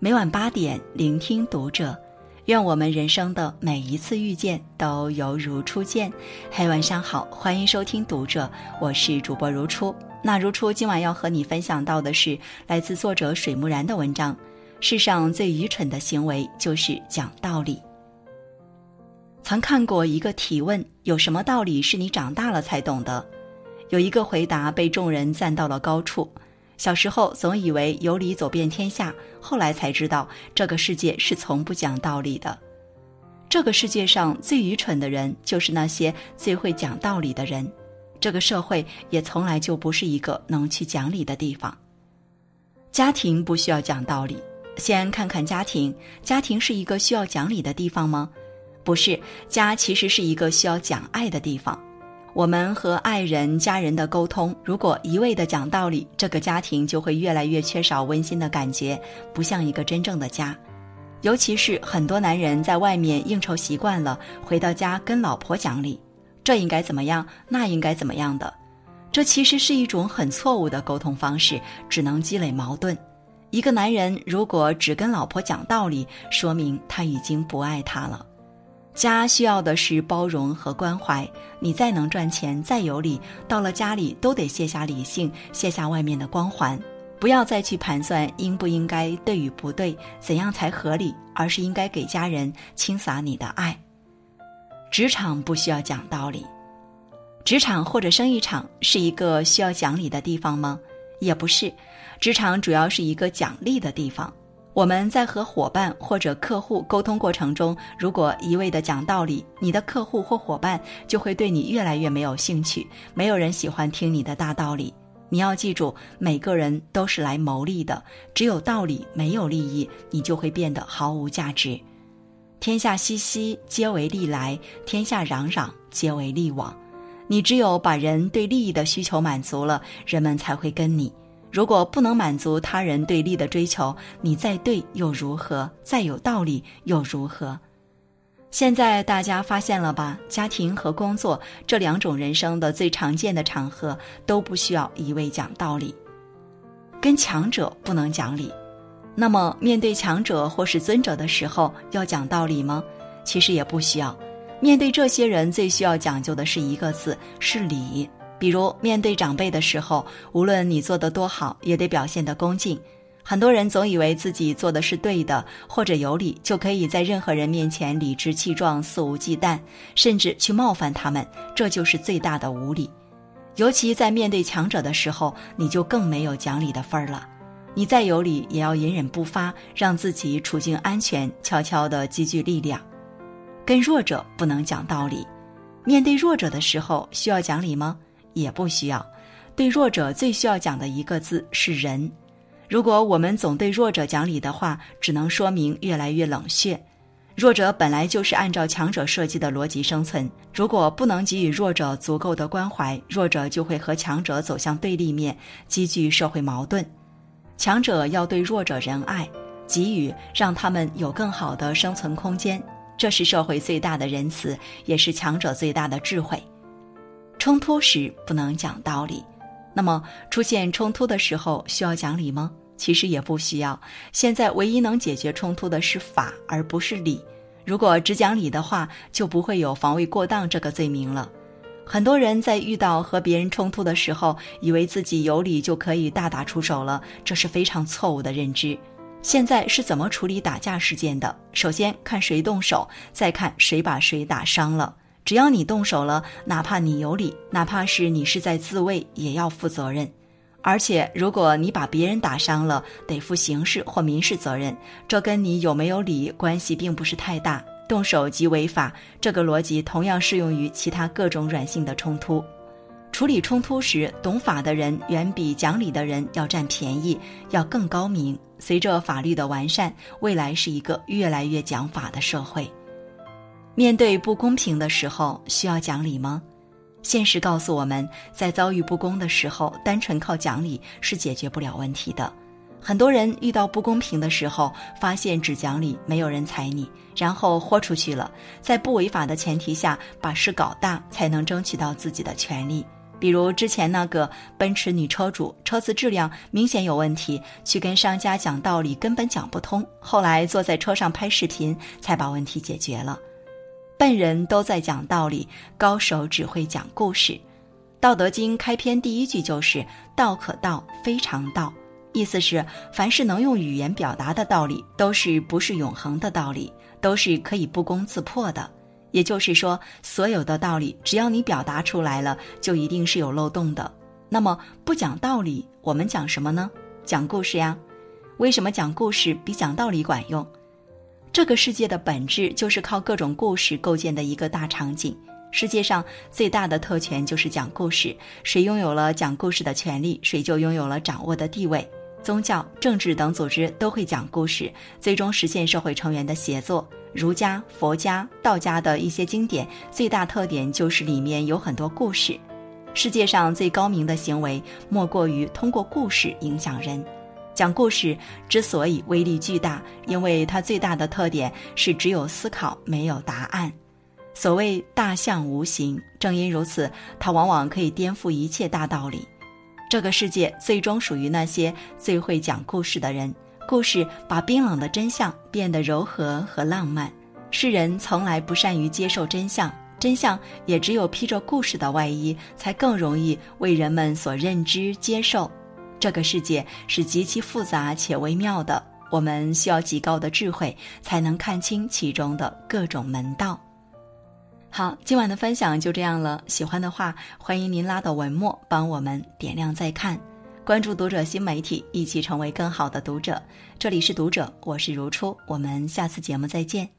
每晚八点，聆听读者。愿我们人生的每一次遇见都犹如初见。嘿，晚上好，欢迎收听读者，我是主播如初。那如初今晚要和你分享到的是来自作者水木然的文章。世上最愚蠢的行为就是讲道理。曾看过一个提问：有什么道理是你长大了才懂的？有一个回答被众人赞到了高处。小时候总以为有理走遍天下，后来才知道这个世界是从不讲道理的。这个世界上最愚蠢的人，就是那些最会讲道理的人。这个社会也从来就不是一个能去讲理的地方。家庭不需要讲道理，先看看家庭。家庭是一个需要讲理的地方吗？不是，家其实是一个需要讲爱的地方。我们和爱人、家人的沟通，如果一味的讲道理，这个家庭就会越来越缺少温馨的感觉，不像一个真正的家。尤其是很多男人在外面应酬习惯了，回到家跟老婆讲理，这应该怎么样，那应该怎么样的，这其实是一种很错误的沟通方式，只能积累矛盾。一个男人如果只跟老婆讲道理，说明他已经不爱她了。家需要的是包容和关怀。你再能赚钱，再有理，到了家里都得卸下理性，卸下外面的光环，不要再去盘算应不应该对与不对，怎样才合理，而是应该给家人倾洒你的爱。职场不需要讲道理，职场或者生意场是一个需要讲理的地方吗？也不是，职场主要是一个讲利的地方。我们在和伙伴或者客户沟通过程中，如果一味的讲道理，你的客户或伙伴就会对你越来越没有兴趣。没有人喜欢听你的大道理。你要记住，每个人都是来谋利的，只有道理没有利益，你就会变得毫无价值。天下熙熙，皆为利来；天下攘攘，皆为利往。你只有把人对利益的需求满足了，人们才会跟你。如果不能满足他人对利的追求，你再对又如何？再有道理又如何？现在大家发现了吧？家庭和工作这两种人生的最常见的场合，都不需要一味讲道理。跟强者不能讲理，那么面对强者或是尊者的时候，要讲道理吗？其实也不需要。面对这些人，最需要讲究的是一个字：是礼。比如面对长辈的时候，无论你做得多好，也得表现得恭敬。很多人总以为自己做的是对的，或者有理，就可以在任何人面前理直气壮、肆无忌惮，甚至去冒犯他们，这就是最大的无理。尤其在面对强者的时候，你就更没有讲理的份儿了。你再有理，也要隐忍不发，让自己处境安全，悄悄地积聚力量。跟弱者不能讲道理，面对弱者的时候，需要讲理吗？也不需要，对弱者最需要讲的一个字是仁。如果我们总对弱者讲理的话，只能说明越来越冷血。弱者本来就是按照强者设计的逻辑生存，如果不能给予弱者足够的关怀，弱者就会和强者走向对立面，积聚社会矛盾。强者要对弱者仁爱，给予让他们有更好的生存空间，这是社会最大的仁慈，也是强者最大的智慧。冲突时不能讲道理，那么出现冲突的时候需要讲理吗？其实也不需要。现在唯一能解决冲突的是法，而不是理。如果只讲理的话，就不会有防卫过当这个罪名了。很多人在遇到和别人冲突的时候，以为自己有理就可以大打出手了，这是非常错误的认知。现在是怎么处理打架事件的？首先看谁动手，再看谁把谁打伤了。只要你动手了，哪怕你有理，哪怕是你是在自卫，也要负责任。而且，如果你把别人打伤了，得负刑事或民事责任，这跟你有没有理关系并不是太大。动手即违法，这个逻辑同样适用于其他各种软性的冲突。处理冲突时，懂法的人远比讲理的人要占便宜，要更高明。随着法律的完善，未来是一个越来越讲法的社会。面对不公平的时候，需要讲理吗？现实告诉我们，在遭遇不公的时候，单纯靠讲理是解决不了问题的。很多人遇到不公平的时候，发现只讲理没有人睬你，然后豁出去了，在不违法的前提下把事搞大，才能争取到自己的权利。比如之前那个奔驰女车主，车子质量明显有问题，去跟商家讲道理根本讲不通，后来坐在车上拍视频才把问题解决了。笨人都在讲道理，高手只会讲故事。《道德经》开篇第一句就是“道可道，非常道”，意思是凡是能用语言表达的道理，都是不是永恒的道理，都是可以不攻自破的。也就是说，所有的道理，只要你表达出来了，就一定是有漏洞的。那么不讲道理，我们讲什么呢？讲故事呀。为什么讲故事比讲道理管用？这个世界的本质就是靠各种故事构建的一个大场景。世界上最大的特权就是讲故事，谁拥有了讲故事的权利，谁就拥有了掌握的地位。宗教、政治等组织都会讲故事，最终实现社会成员的协作。儒家、佛家、道家的一些经典，最大特点就是里面有很多故事。世界上最高明的行为，莫过于通过故事影响人。讲故事之所以威力巨大，因为它最大的特点是只有思考，没有答案。所谓大象无形，正因如此，它往往可以颠覆一切大道理。这个世界最终属于那些最会讲故事的人。故事把冰冷的真相变得柔和和浪漫。世人从来不善于接受真相，真相也只有披着故事的外衣，才更容易为人们所认知接受。这个世界是极其复杂且微妙的，我们需要极高的智慧才能看清其中的各种门道。好，今晚的分享就这样了。喜欢的话，欢迎您拉到文末帮我们点亮再看。关注读者新媒体，一起成为更好的读者。这里是读者，我是如初，我们下次节目再见。